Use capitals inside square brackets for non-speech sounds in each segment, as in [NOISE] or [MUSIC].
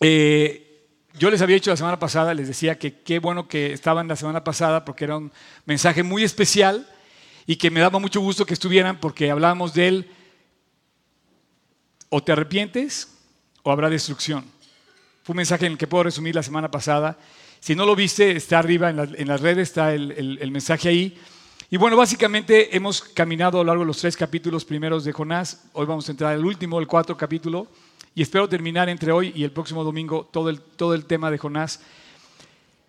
eh, yo les había dicho la semana pasada, les decía que qué bueno que estaban la semana pasada porque era un mensaje muy especial y que me daba mucho gusto que estuvieran porque hablábamos de él. O te arrepientes o habrá destrucción. Fue un mensaje en el que puedo resumir la semana pasada. Si no lo viste, está arriba en, las redes, está el, el mensaje ahí. Y bueno, básicamente hemos caminado a lo largo de los tres capítulos primeros de Jonás. Hoy vamos a entrar al último, el cuarto capítulo y espero terminar entre hoy y el próximo domingo todo el, todo el tema de Jonás.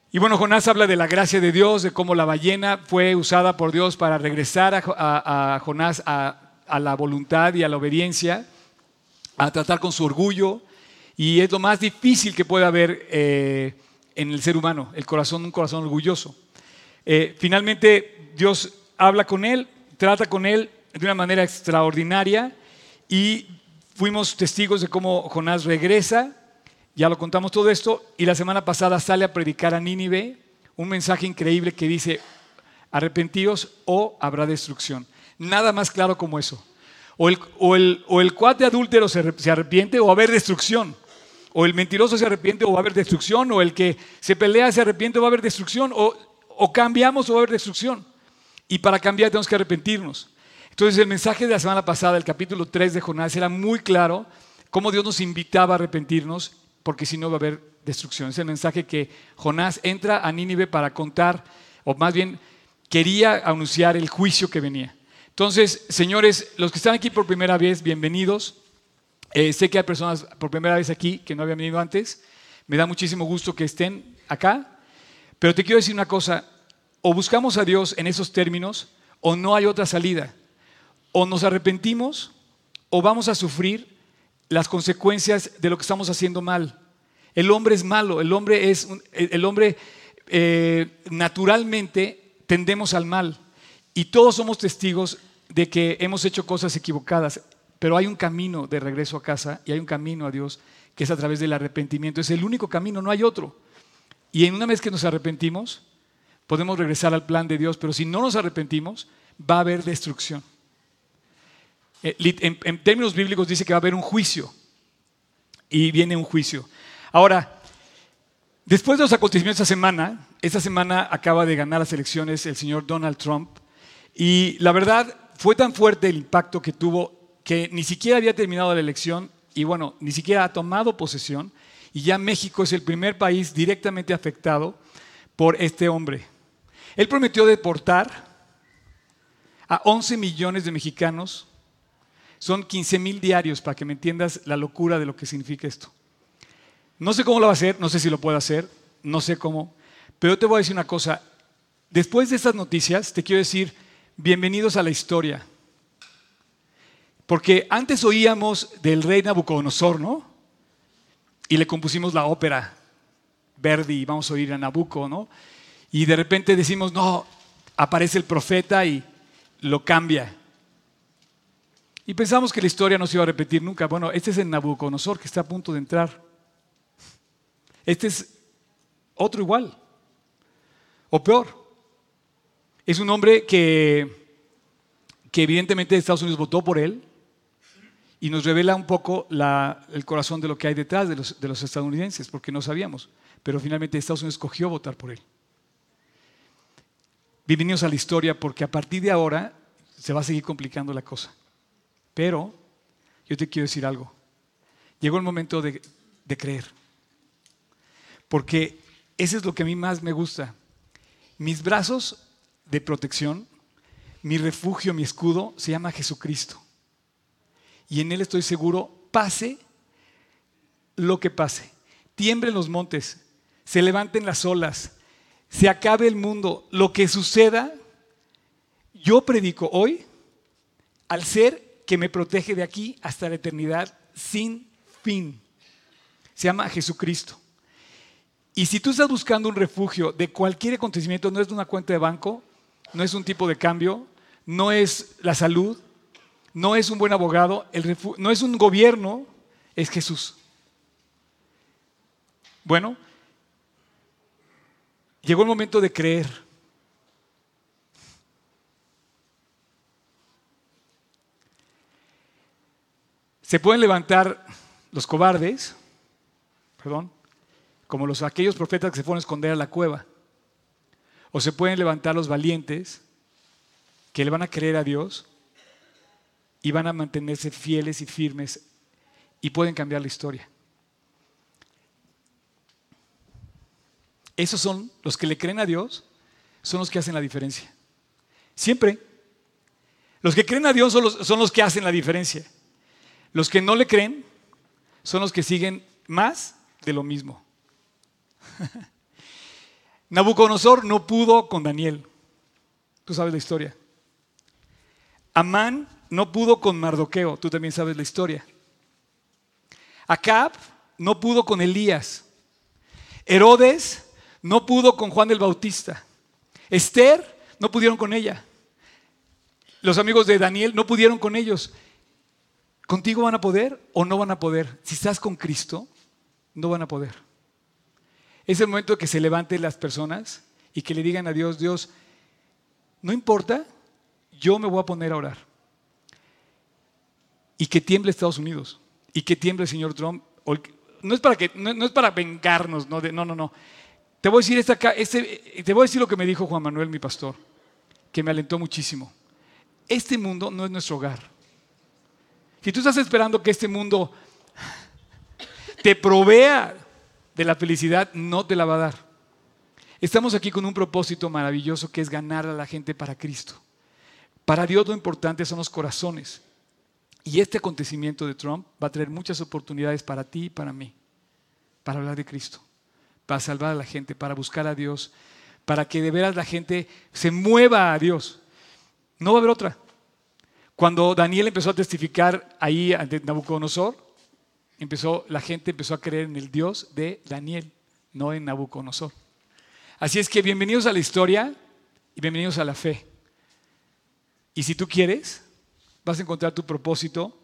Y bueno, Jonás habla de la gracia de Dios, de cómo la ballena fue usada por Dios para regresar a, Jonás a, la voluntad y a la obediencia, a tratar con su orgullo. Y es lo más difícil que puede haber eh, en el ser humano, el corazón, un corazón orgulloso. Eh, finalmente, Dios habla con él, trata con él de una manera extraordinaria y Fuimos testigos de cómo Jonás regresa, ya lo contamos todo esto, y la semana pasada sale a predicar a Nínive un mensaje increíble que dice, arrepentíos o habrá destrucción. Nada más claro como eso. O el, o el, cuate adúltero se, arrepiente o va a haber destrucción. O el mentiroso se arrepiente o va a haber destrucción. O el que se pelea se arrepiente o va a haber destrucción. O, o cambiamos o va a haber destrucción. Y para cambiar tenemos que arrepentirnos. Entonces el mensaje de la semana pasada, el capítulo 3 de Jonás, era muy claro cómo Dios nos invitaba a arrepentirnos, porque si no va a haber destrucción. Es el mensaje que Jonás entra a Nínive para contar, o más bien quería anunciar el juicio que venía. Entonces, señores, los que están aquí por primera vez, bienvenidos. Eh, sé que hay personas por primera vez aquí que no habían venido antes. Me da muchísimo gusto que estén acá. Pero te quiero decir una cosa, o buscamos a Dios en esos términos o no hay otra salida o nos arrepentimos o vamos a sufrir las consecuencias de lo que estamos haciendo mal. El hombre es malo, el hombre es el hombre eh, naturalmente tendemos al mal y todos somos testigos de que hemos hecho cosas equivocadas, pero hay un camino de regreso a casa y hay un camino a Dios que es a través del arrepentimiento. Es el único camino, no hay otro. Y en una vez que nos arrepentimos, podemos regresar al plan de Dios, pero si no nos arrepentimos, va a haber destrucción. Eh, en, términos bíblicos dice que va a haber un juicio. Y viene un juicio. Ahora, después de los acontecimientos de esta semana, esta semana acaba de ganar las elecciones el señor Donald Trump. Y la verdad, fue tan fuerte el impacto que tuvo que ni siquiera había terminado la elección y bueno, ni siquiera ha tomado posesión. Y ya México es el primer país directamente afectado por este hombre. Él prometió deportar a 11 millones de mexicanos son 15 mil diarios para que me entiendas la locura de lo que significa esto. No sé cómo lo va a hacer, no sé si lo puede hacer, no sé cómo, pero yo te voy a decir una cosa. Después de estas noticias, te quiero decir, bienvenidos a la historia. Porque antes oíamos del rey Nabucodonosor, ¿no? Y le compusimos la ópera Verdi, vamos a oír a Nabucco, ¿no? Y de repente decimos, no, aparece el profeta y lo cambia. Y pensamos que la historia no se iba a repetir nunca. Bueno, este es el Nabucodonosor que está a punto de entrar. Este es otro igual. O peor. Es un hombre que, que evidentemente Estados Unidos votó por él y nos revela un poco el corazón de lo que hay detrás de los, de los estadounidenses, porque no sabíamos. Pero finalmente Estados Unidos escogió votar por él. Bienvenidos a la historia porque a partir de ahora se va a seguir complicando la cosa. Pero yo te quiero decir algo. Llegó el momento de, creer. Porque eso es lo que a mí más me gusta. Mis brazos de protección, mi refugio, mi escudo, se llama Jesucristo. Y en Él estoy seguro, pase lo que pase, tiemblen los montes, se levanten las olas, se acabe el mundo, lo que suceda, yo predico hoy al ser que me protege de aquí hasta la eternidad sin fin. Se llama Jesucristo. Y si tú estás buscando un refugio de cualquier acontecimiento, no es de una cuenta de banco, no es un tipo de cambio, no es la salud, no es un buen abogado, no es un gobierno, es Jesús. Bueno, llegó el momento de creer. Se pueden levantar los cobardes, perdón, como los aquellos profetas que se fueron a esconder a la cueva. O se pueden levantar los valientes que le van a creer a Dios y van a mantenerse fieles y firmes y pueden cambiar la historia. Esos son los que le creen a Dios, son los que hacen la diferencia. Siempre. Los que creen a Dios son los, son los que hacen la diferencia. Los que no le creen son los que siguen más de lo mismo. [LAUGHS] Nabucodonosor no pudo con Daniel. Tú sabes la historia. Amán no pudo con Mardoqueo. Tú también sabes la historia. Acab no pudo con Elías. Herodes no pudo con Juan el Bautista. Esther no pudieron con ella. Los amigos de Daniel no pudieron con ellos. ¿Contigo van a poder o no van a poder? Si estás con Cristo, no van a poder. Es el momento de que se levanten las personas y que le digan a Dios, Dios, no importa, yo me voy a poner a orar. Y que tiemble Estados Unidos. Y que tiemble el señor Trump. No es para, que, no, es para vengarnos, no, no, no, no. Te voy, a decir esta, este, te voy a decir lo que me dijo Juan Manuel, mi pastor, que me alentó muchísimo. Este mundo no es nuestro hogar. Si tú estás esperando que este mundo te provea de la felicidad, no te la va a dar. Estamos aquí con un propósito maravilloso que es ganar a la gente para Cristo. Para Dios lo importante son los corazones. Y este acontecimiento de Trump va a traer muchas oportunidades para ti y para mí, para hablar de Cristo, para salvar a la gente, para buscar a Dios, para que de veras la gente se mueva a Dios. No va a haber otra. Cuando Daniel empezó a testificar ahí ante Nabucodonosor, empezó, la gente empezó a creer en el Dios de Daniel, no en Nabucodonosor. Así es que bienvenidos a la historia y bienvenidos a la fe. Y si tú quieres, vas a encontrar tu propósito,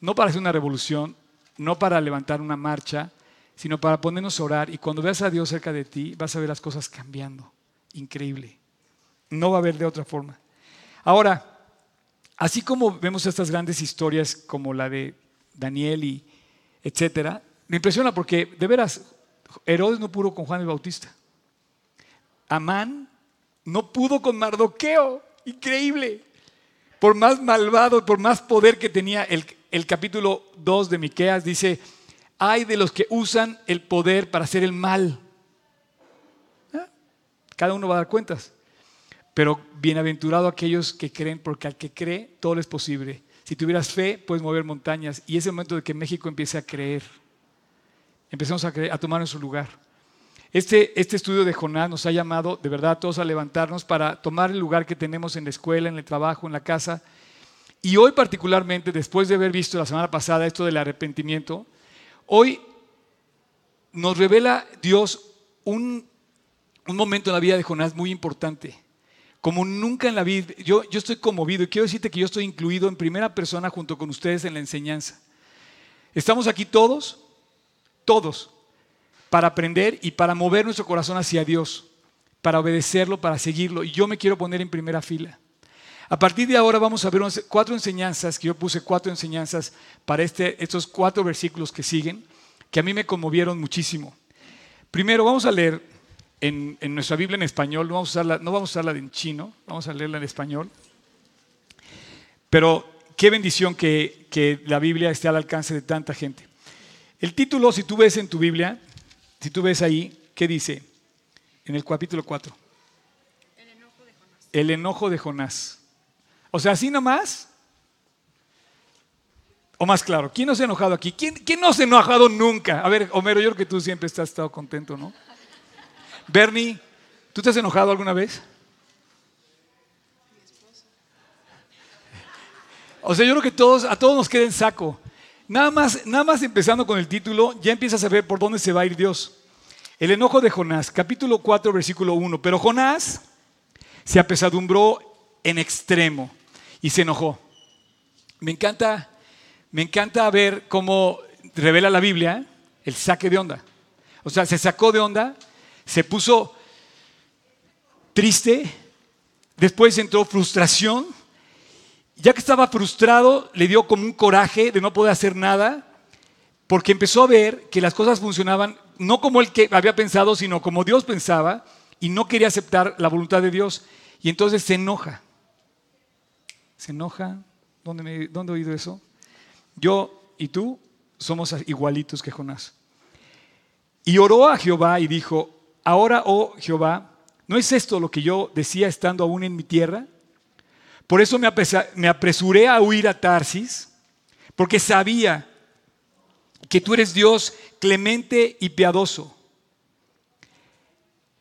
no para hacer una revolución, no para levantar una marcha, sino para ponernos a orar. Y cuando veas a Dios cerca de ti, vas a ver las cosas cambiando. Increíble. No va a haber de otra forma. Ahora, así como vemos estas grandes historias como la de Daniel y etcétera, me impresiona porque, de veras, Herodes no pudo con Juan el Bautista. Amán no pudo con Mardoqueo. Increíble por más malvado, por más poder que tenía, el, capítulo 2 de Miqueas dice, hay de los que usan el poder para hacer el mal. ¿Ah? Cada uno va a dar cuentas. Pero bienaventurado aquellos que creen, porque al que cree todo es posible. Si tuvieras fe, puedes mover montañas. Y es el momento de que México empiece a creer. Empecemos a, tomar en su lugar. Este, este, estudio de Jonás nos ha llamado de verdad a todos a levantarnos para tomar el lugar que tenemos en la escuela, en el trabajo, en la casa. Y hoy particularmente, después de haber visto la semana pasada esto del arrepentimiento, hoy nos revela Dios un, momento en la vida de Jonás muy importante. Como nunca en la vida, yo, yo estoy conmovido y quiero decirte que yo estoy incluido en primera persona junto con ustedes en la enseñanza. Estamos aquí todos, todos, para aprender y para mover nuestro corazón hacia Dios, para obedecerlo, para seguirlo. Y yo me quiero poner en primera fila. A partir de ahora vamos a ver cuatro enseñanzas, que yo puse cuatro enseñanzas para este, estos cuatro versículos que siguen, que a mí me conmovieron muchísimo. Primero vamos a leer en, nuestra Biblia en español, no vamos, a usarla, no vamos a usarla en chino, vamos a leerla en español. Pero qué bendición que, la Biblia esté al alcance de tanta gente. El título, si tú ves en tu Biblia, si tú ves ahí, ¿qué dice? En el capítulo 4. El enojo de Jonás. El enojo de Jonás. O sea, así nomás. O más claro, ¿quién no se ha enojado aquí? ¿Quién, ¿Quién, no se ha enojado nunca? A ver, Homero, yo creo que tú siempre has estado contento, ¿no? Bernie, ¿tú te has enojado alguna vez? O sea, yo creo que a todos nos queda en saco. Nada más, nada más empezando con el título, ya empiezas a ver por dónde se va a ir Dios. El enojo de Jonás, capítulo 4, versículo 1. Pero Jonás se apesadumbró en extremo y se enojó. Me encanta, me encanta ver cómo revela la Biblia el saque de onda. O sea, se sacó de onda, se puso triste, después entró frustración ya que estaba frustrado, le dio como un coraje de no poder hacer nada, porque empezó a ver que las cosas funcionaban no como él que había pensado, sino como Dios pensaba, y no quería aceptar la voluntad de Dios. Y entonces se enoja. Se enoja. ¿Dónde, ¿Dónde he oído eso? Yo y tú somos igualitos que Jonás. Y oró a Jehová y dijo, ahora, oh Jehová, ¿no es esto lo que yo decía estando aún en mi tierra? Por eso me apresuré a huir a Tarsis, porque sabía que tú eres Dios clemente y piadoso,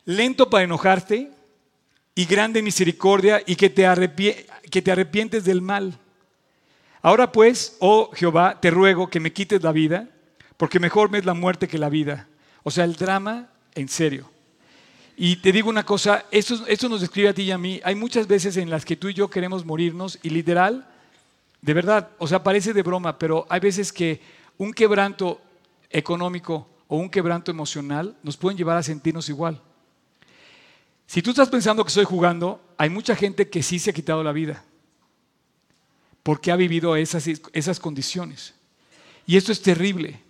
lento para enojarte y grande en misericordia y que te, que te arrepientes del mal. Ahora pues, oh Jehová, te ruego que me quites la vida, porque mejor me es la muerte que la vida. O sea, el drama en serio. Y te digo una cosa, esto, nos describe a ti y a mí. Hay muchas veces en las que tú y yo queremos morirnos y literal, de verdad, o sea, parece de broma, pero hay veces que un quebranto económico o un quebranto emocional nos pueden llevar a sentirnos igual. Si tú estás pensando que estoy jugando, hay mucha gente que sí se ha quitado la vida porque ha vivido esas, esas condiciones. Y esto es terrible.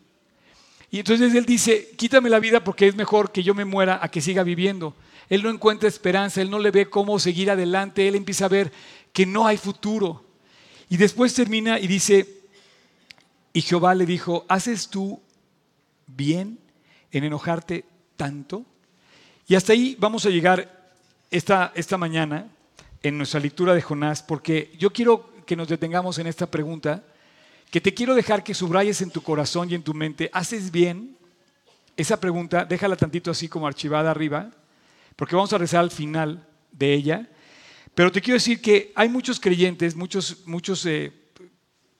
Y entonces él dice, quítame la vida porque es mejor que yo me muera a que siga viviendo. Él no encuentra esperanza, él no le ve cómo seguir adelante, él empieza a ver que no hay futuro. Y después termina y dice, y Jehová le dijo, ¿haces tú bien en enojarte tanto? Y hasta ahí vamos a llegar esta, esta mañana en nuestra lectura de Jonás, porque yo quiero que nos detengamos en esta pregunta, que te quiero dejar que subrayes en tu corazón y en tu mente, ¿haces bien? Esa pregunta, déjala tantito así como archivada arriba, porque vamos a rezar al final de ella. Pero te quiero decir que hay muchos creyentes, muchos, muchos eh,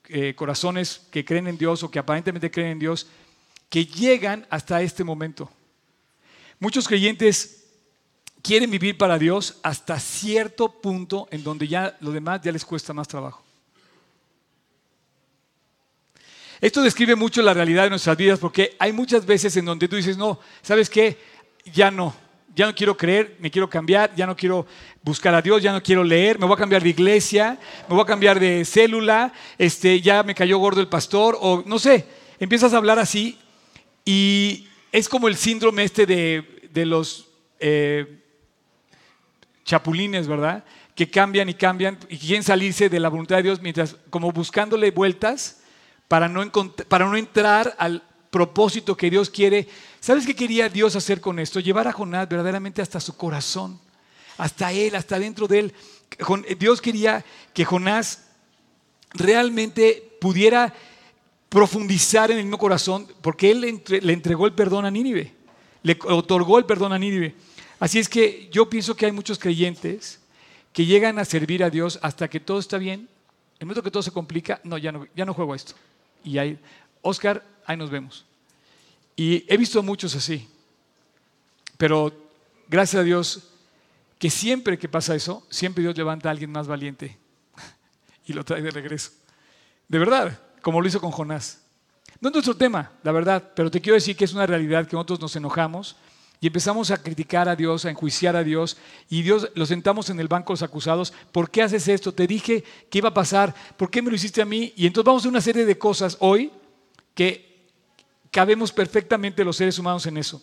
eh, corazones que creen en Dios o que aparentemente creen en Dios, que llegan hasta este momento. Muchos creyentes quieren vivir para Dios hasta cierto punto en donde ya lo demás ya les cuesta más trabajo. Esto describe mucho la realidad de nuestras vidas porque hay muchas veces en donde tú dices, no, ¿sabes qué? Ya no, ya no quiero creer, me quiero cambiar, ya no quiero buscar a Dios, ya no quiero leer, me voy a cambiar de iglesia, me voy a cambiar de célula, este, ya me cayó gordo el pastor, o no sé, empiezas a hablar así y es como el síndrome este de, los eh, chapulines, ¿verdad? Que cambian y cambian y quieren salirse de la voluntad de Dios mientras como buscándole vueltas para no, entrar al propósito que Dios quiere. ¿Sabes qué quería Dios hacer con esto? Llevar a Jonás verdaderamente hasta su corazón, hasta él, hasta dentro de él. Dios quería que Jonás realmente pudiera profundizar en el mismo corazón, porque él le entregó el perdón a Nínive, le otorgó el perdón a Nínive. Así es que yo pienso que hay muchos creyentes que llegan a servir a Dios hasta que todo está bien. En el momento que todo se complica, no, ya no, ya no juego esto. Y ahí, Oscar, ahí nos vemos. Y he visto muchos así. Pero gracias a Dios que siempre que pasa eso, siempre Dios levanta a alguien más valiente [LAUGHS] y lo trae de regreso. De verdad, como lo hizo con Jonás. No es nuestro tema, la verdad, pero te quiero decir que es una realidad que nosotros nos enojamos y empezamos a criticar a Dios, a enjuiciar a Dios, y Dios lo sentamos en el banco de los acusados, ¿por qué haces esto? Te dije que iba a pasar, ¿por qué me lo hiciste a mí? Y entonces vamos a una serie de cosas hoy que cabemos perfectamente los seres humanos en eso.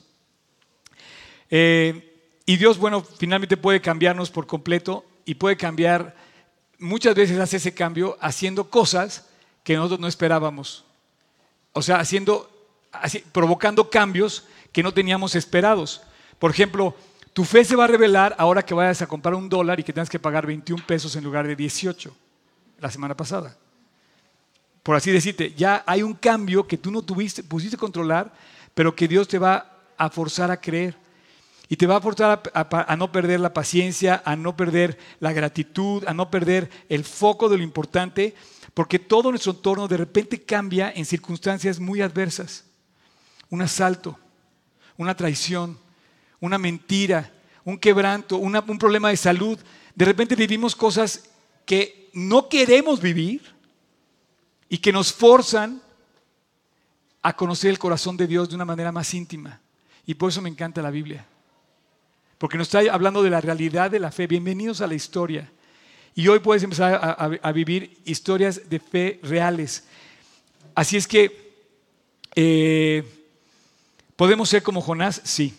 Eh, y Dios, bueno, finalmente puede cambiarnos por completo y puede cambiar, muchas veces hace ese cambio haciendo cosas que nosotros no esperábamos. O sea, haciendo, provocando cambios que no teníamos esperados. Por ejemplo, tu fe se va a revelar ahora que vayas a comprar un dólar y que tengas que pagar 21 pesos en lugar de 18 la semana pasada. Por así decirte, ya hay un cambio que tú no tuviste, pusiste controlar, pero que Dios te va a forzar a creer. Y te va a forzar a, no perder la paciencia, a no perder la gratitud, a no perder el foco de lo importante, porque todo nuestro entorno de repente cambia en circunstancias muy adversas. Un asalto, una traición, una mentira, un quebranto, un problema de salud. De repente vivimos cosas que no queremos vivir y que nos forzan a conocer el corazón de Dios de una manera más íntima. Y por eso me encanta la Biblia. Porque nos está hablando de la realidad de la fe. Bienvenidos a la historia. Y hoy puedes empezar a, vivir historias de fe reales. Así es que Eh, ¿Podemos ser como Jonás? Sí.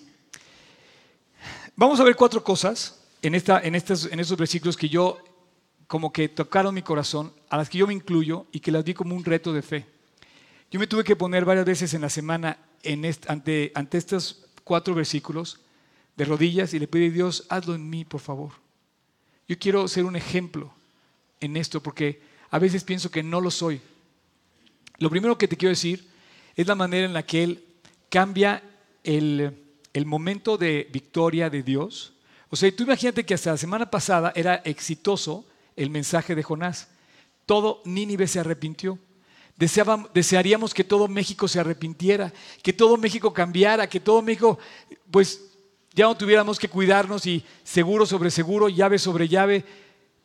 Vamos a ver cuatro cosas en, esta, en, estos, en estos versículos que yo como que tocaron mi corazón, a las que yo me incluyo y que las vi como un reto de fe. Yo me tuve que poner varias veces en la semana en ante, ante estos cuatro versículos de rodillas y le pedí a Dios, hazlo en mí, por favor. Yo quiero ser un ejemplo en esto porque a veces pienso que no lo soy. Lo primero que te quiero decir es la manera en la que Él cambia el, el momento de victoria de Dios. O sea, tú imagínate que hasta la semana pasada era exitoso el mensaje de Jonás. Todo Nínive se arrepintió. desearíamos que todo México se arrepintiera, que todo México cambiara, que todo México, pues ya no tuviéramos que cuidarnos y seguro sobre seguro, llave sobre llave.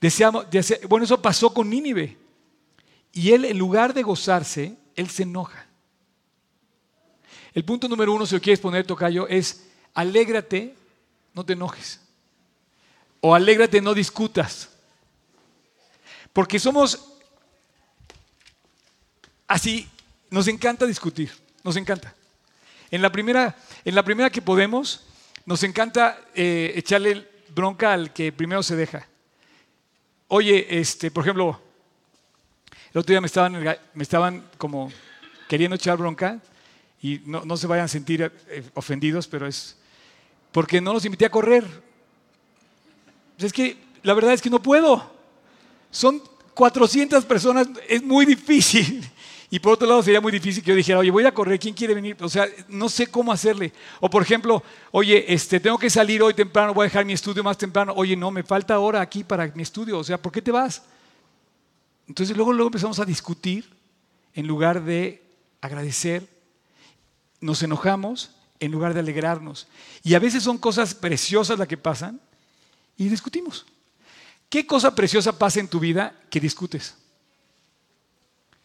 Deseamos, bueno, eso pasó con Nínive. Y él, en lugar de gozarse, él se enoja. El punto número uno, si lo quieres poner, Tocayo, es alégrate, no te enojes. O alégrate, no discutas. Porque somos así, nos encanta discutir, nos encanta. En la primera, en la primera que podemos, nos encanta eh, echarle bronca al que primero se deja. Oye, este, por ejemplo, el otro día me estaban, me estaban como queriendo echar bronca y no, se vayan a sentir eh, ofendidos, pero es porque no los invité a correr. Es que la verdad es que no puedo. Son 400 personas, es muy difícil. [LAUGHS] Y por otro lado sería muy difícil que yo dijera, oye, voy a correr, ¿quién quiere venir? O sea, no sé cómo hacerle. O por ejemplo, oye, este, tengo que salir hoy temprano, voy a dejar mi estudio más temprano. Oye, no, me falta hora aquí para mi estudio. O sea, ¿por qué te vas? Entonces luego, luego empezamos a discutir en lugar de agradecer. Nos enojamos en lugar de alegrarnos. Y a veces son cosas preciosas las que pasan y discutimos. ¿Qué cosa preciosa pasa en tu vida que discutes?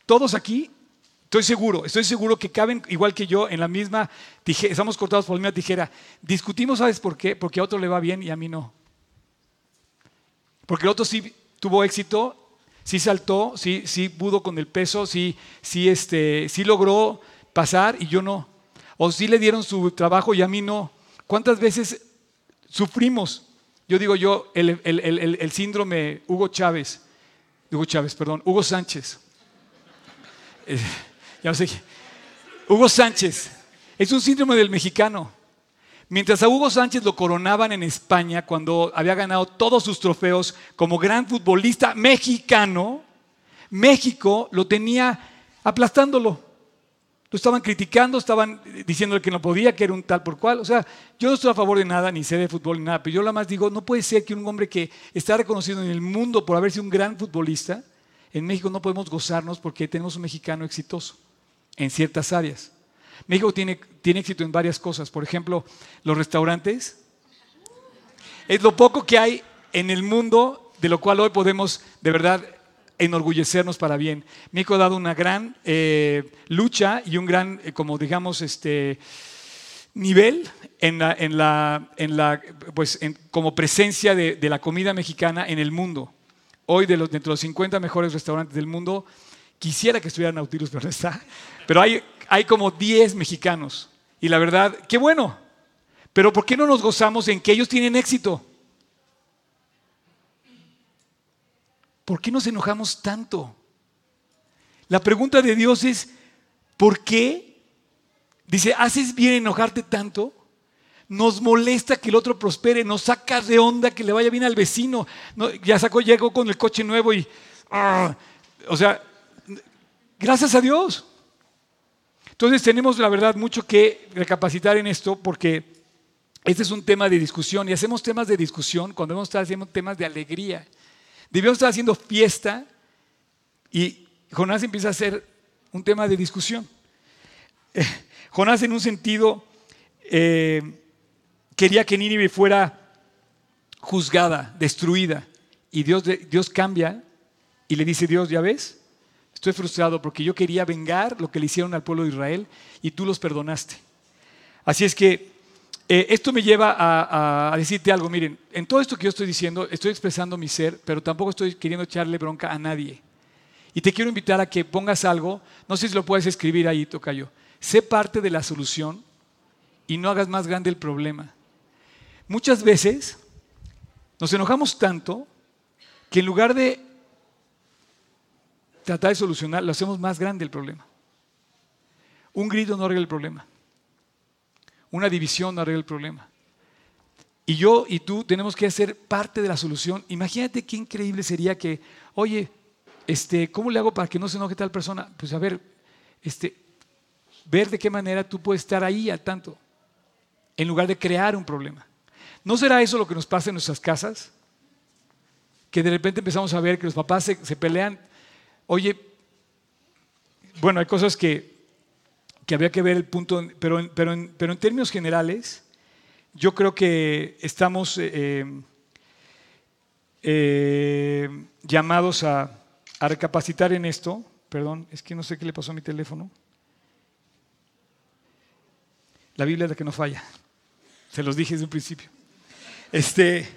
Todos aquí, estoy seguro, estoy seguro que caben igual que yo en la misma tijera, estamos cortados por la misma tijera. Discutimos, ¿sabes por qué? Porque a otro le va bien y a mí no. Porque el otro sí tuvo éxito, sí saltó, sí, sí pudo con el peso, sí, sí, este, sí logró pasar y yo no. O sí le dieron su trabajo y a mí no. ¿Cuántas veces sufrimos yo digo yo, el, síndrome Hugo Chávez, Hugo Chávez, perdón, Hugo Sánchez. Eh, ya no sé. Hugo Sánchez es un síndrome del mexicano. Mientras a Hugo Sánchez lo coronaban en España cuando había ganado todos sus trofeos como gran futbolista mexicano, México lo tenía aplastándolo. Lo estaban criticando, estaban diciendo que no podía, que era un tal por cual. O sea, yo no estoy a favor de nada, ni sé de fútbol ni nada, pero yo la más digo, no puede ser que un hombre que está reconocido en el mundo por haber sido un gran futbolista, en México no podemos gozarnos porque tenemos un mexicano exitoso en ciertas áreas. México tiene, tiene éxito en varias cosas. Por ejemplo, los restaurantes. Es lo poco que hay en el mundo de lo cual hoy podemos de verdad enorgullecernos para bien. México ha dado una gran eh, lucha y un gran, eh, como digamos, este nivel en la, en la, en la pues, como presencia de, la comida mexicana en el mundo. Hoy, de los, de los 50 mejores restaurantes del mundo, quisiera que estuviera Nautilus, pero no está. Pero hay, hay como 10 mexicanos. Y la verdad, qué bueno. Pero ¿por qué no nos gozamos en que ellos tienen éxito? ¿Por qué nos enojamos tanto? La pregunta de Dios es, ¿por qué? Dice, ¿haces bien enojarte tanto? Nos molesta que el otro prospere, nos saca de onda que le vaya bien al vecino. ya sacó, llegó con el coche nuevo y... Ah, o sea, gracias a Dios. Entonces tenemos la verdad mucho que recapacitar en esto porque este es un tema de discusión y hacemos temas de discusión cuando debemos estar haciendo temas de alegría. Debíamos estar haciendo fiesta y Jonás empieza a ser un tema de discusión. Eh, Jonás en un sentido eh, quería que Nínive fuera juzgada, destruida. Y Dios, Dios cambia y le dice, Dios, ya ves, estoy frustrado porque yo quería vengar lo que le hicieron al pueblo de Israel y tú los perdonaste. Así es que eh, esto me lleva a, decirte algo, miren, en todo esto que yo estoy diciendo, estoy expresando mi ser, pero tampoco estoy queriendo echarle bronca a nadie. Y te quiero invitar a que pongas algo, no sé si lo puedes escribir ahí, Tocayo. Sé parte de la solución y no hagas más grande el problema. Muchas veces nos enojamos tanto que en lugar de tratar de solucionar, lo hacemos más grande el problema. Un grito no arregla el problema. Una división no arregla el problema. Y yo y tú tenemos que ser parte de la solución. Imagínate qué increíble sería que, oye, este, ¿cómo le hago para que no se enoje tal persona? Pues a ver, este, ver de qué manera tú puedes estar ahí al tanto, en lugar de crear un problema. ¿No será eso lo que nos pasa en nuestras casas? Que de repente empezamos a ver que los papás se, pelean. Oye, bueno, hay cosas que, que habría que ver el punto, pero, pero, en, pero en términos generales, yo creo que estamos eh, eh, llamados a, recapacitar en esto. Perdón, es que no sé qué le pasó a mi teléfono. La Biblia es la que no falla. Se los dije desde un principio. Este,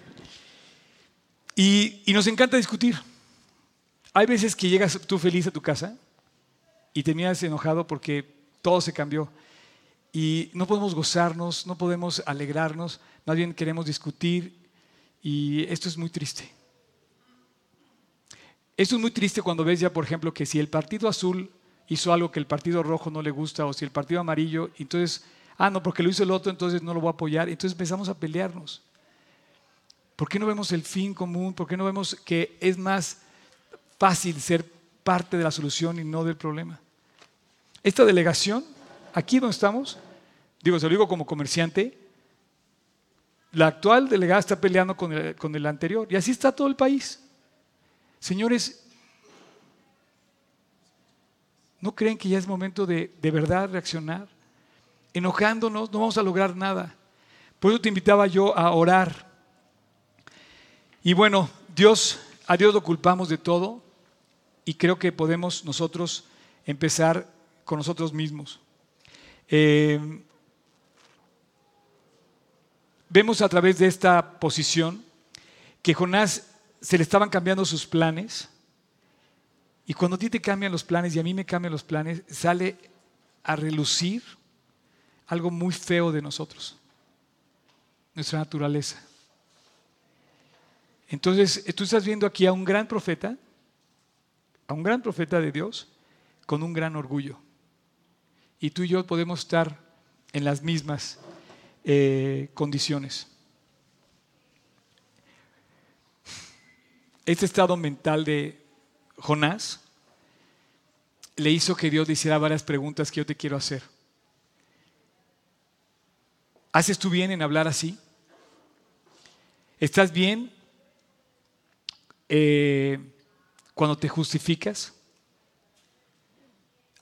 y, nos encanta discutir. Hay veces que llegas tú feliz a tu casa y terminas enojado porque todo se cambió. Y no podemos gozarnos, no podemos alegrarnos, más bien queremos discutir y esto es muy triste. Esto es muy triste cuando ves ya, por ejemplo, que si el partido azul hizo algo que el partido rojo no le gusta o si el partido amarillo, entonces Ah, no, porque lo hizo el otro, entonces no lo voy a apoyar. Entonces empezamos a pelearnos. ¿Por qué no vemos el fin común? ¿Por qué no vemos que es más fácil ser parte de la solución y no del problema? Esta delegación, aquí donde estamos, digo, se lo digo como comerciante, la actual delegada está peleando con el, con el anterior y así está todo el país. Señores, ¿no creen que ya es momento de de verdad reaccionar? enojándonos, no vamos a lograr nada. Por eso te invitaba yo a orar. Y bueno, Dios, a Dios lo culpamos de todo y creo que podemos nosotros empezar con nosotros mismos. Eh, vemos a través de esta posición que Jonás se le estaban cambiando sus planes y cuando a ti te cambian los planes y a mí me cambian los planes, sale a relucir algo muy feo de nosotros, nuestra naturaleza. Entonces, tú estás viendo aquí a un gran profeta, a un gran profeta de Dios, con un gran orgullo. Y tú y yo podemos estar en las mismas eh, condiciones. Este estado mental de Jonás le hizo que Dios le hiciera varias preguntas que yo te quiero hacer. ¿Haces tú bien en hablar así? ¿Estás bien eh, cuando te justificas?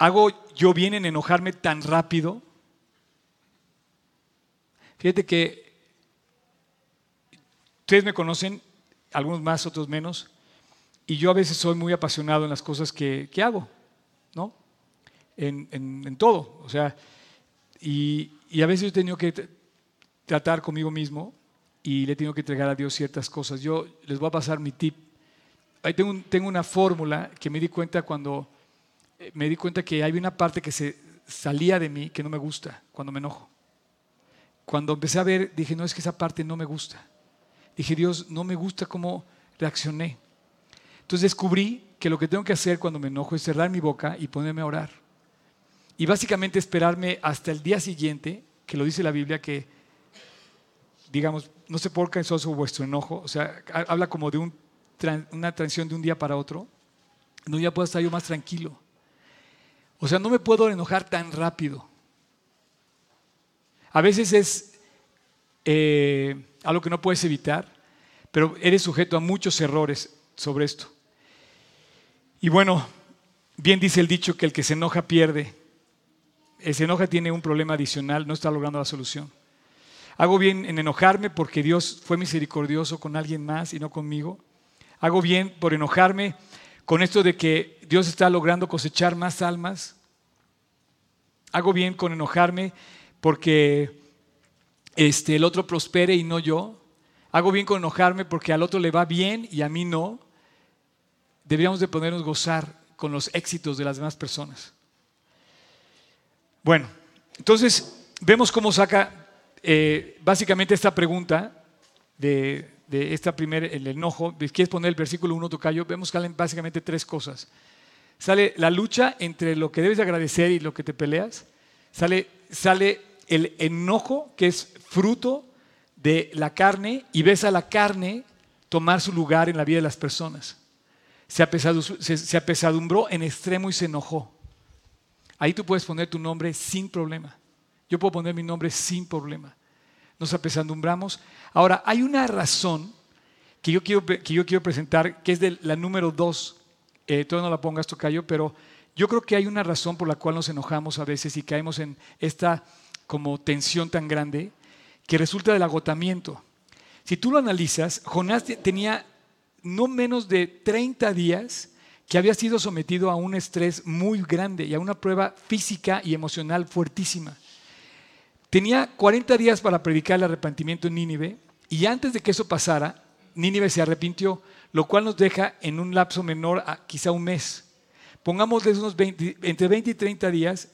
¿Hago yo bien en enojarme tan rápido? Fíjate que ustedes me conocen, algunos más, otros menos, y yo a veces soy muy apasionado en las cosas que, hago, ¿no? En, en, todo, o sea, y, y, a veces he tenido que tratar conmigo mismo y le tengo que entregar a Dios ciertas cosas. Yo les voy a pasar mi tip. Ahí tengo, una fórmula que me di cuenta cuando me di cuenta que hay una parte que se salía de mí que no me gusta cuando me enojo. Cuando empecé a ver, dije, no, es que esa parte no me gusta. Dije, Dios, no me gusta cómo reaccioné. Entonces descubrí que lo que tengo que hacer cuando me enojo es cerrar mi boca y ponerme a orar. Y básicamente esperarme hasta el día siguiente, que lo dice la Biblia, que digamos, no sé por eso vuestro enojo, o sea, habla como de una transición de un día para otro, no ya puedo estar yo más tranquilo. O sea, no me puedo enojar tan rápido. A veces es eh, algo que no puedes evitar, pero eres sujeto a muchos errores sobre esto. Y bueno, bien dice el dicho que el que se enoja pierde. El se enoja tiene un problema adicional, no está logrando la solución. Hago bien en enojarme porque Dios fue misericordioso con alguien más y no conmigo. Hago bien por enojarme con esto de que Dios está logrando cosechar más almas. Hago bien con enojarme porque este, el otro prospere y no yo. Hago bien con enojarme porque al otro le va bien y a mí no. Deberíamos de ponernos gozar con los éxitos de las demás personas. Bueno, entonces vemos cómo saca eh, básicamente esta pregunta de, esta primera, el enojo. ¿Quieres poner el versículo 1, Tocayo? Vemos que salen básicamente tres cosas. Sale la lucha entre lo que debes agradecer y lo que te peleas. Sale, sale el enojo, que es fruto de la carne, y ves a la carne tomar su lugar en la vida de las personas. Se, se apesadumbró en extremo y se enojó. Ahí tú puedes poner tu nombre sin problema. Yo puedo poner mi nombre sin problema. Nos apesadumbramos. Ahora, hay una razón que yo quiero, que yo quiero presentar, que es de la número dos. Eh, todavía no la pongas, Tocayo, pero yo creo que hay una razón por la cual nos enojamos a veces y caemos en esta como tensión tan grande que resulta del agotamiento. Si tú lo analizas, Jonás tenía no menos de 30 días que había sido sometido a un estrés muy grande y a una prueba física y emocional fuertísima. Tenía 40 días para predicar el arrepentimiento en Nínive y antes de que eso pasara, Nínive se arrepintió, lo cual nos deja en un lapso menor a quizá un mes. Pongamos unos entre 20 y 30 días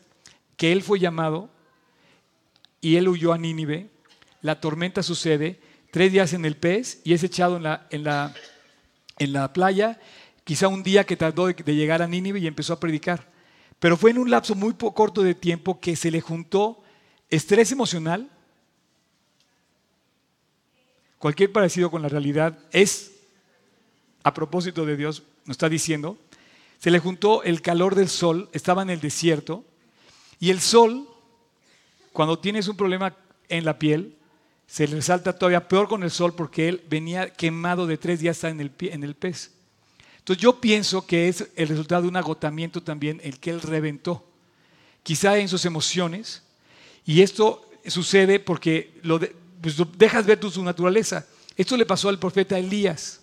que él fue llamado y él huyó a Nínive, la tormenta sucede, tres días en el pez y es echado en la, en la, en la playa quizá un día que tardó de, llegar a Nínive y empezó a predicar. Pero fue en un lapso muy corto de tiempo que se le juntó estrés emocional. Cualquier parecido con la realidad es, a propósito de Dios, nos está diciendo, se le juntó el calor del sol, estaba en el desierto, y el sol, cuando tienes un problema en la piel, se le resalta todavía peor con el sol porque él venía quemado de tres días en el, en el pez. Entonces yo pienso que es el resultado de un agotamiento también el que él reventó, quizá en sus emociones, y esto sucede porque lo pues, dejas ver tu, su naturaleza. Esto le pasó al profeta Elías.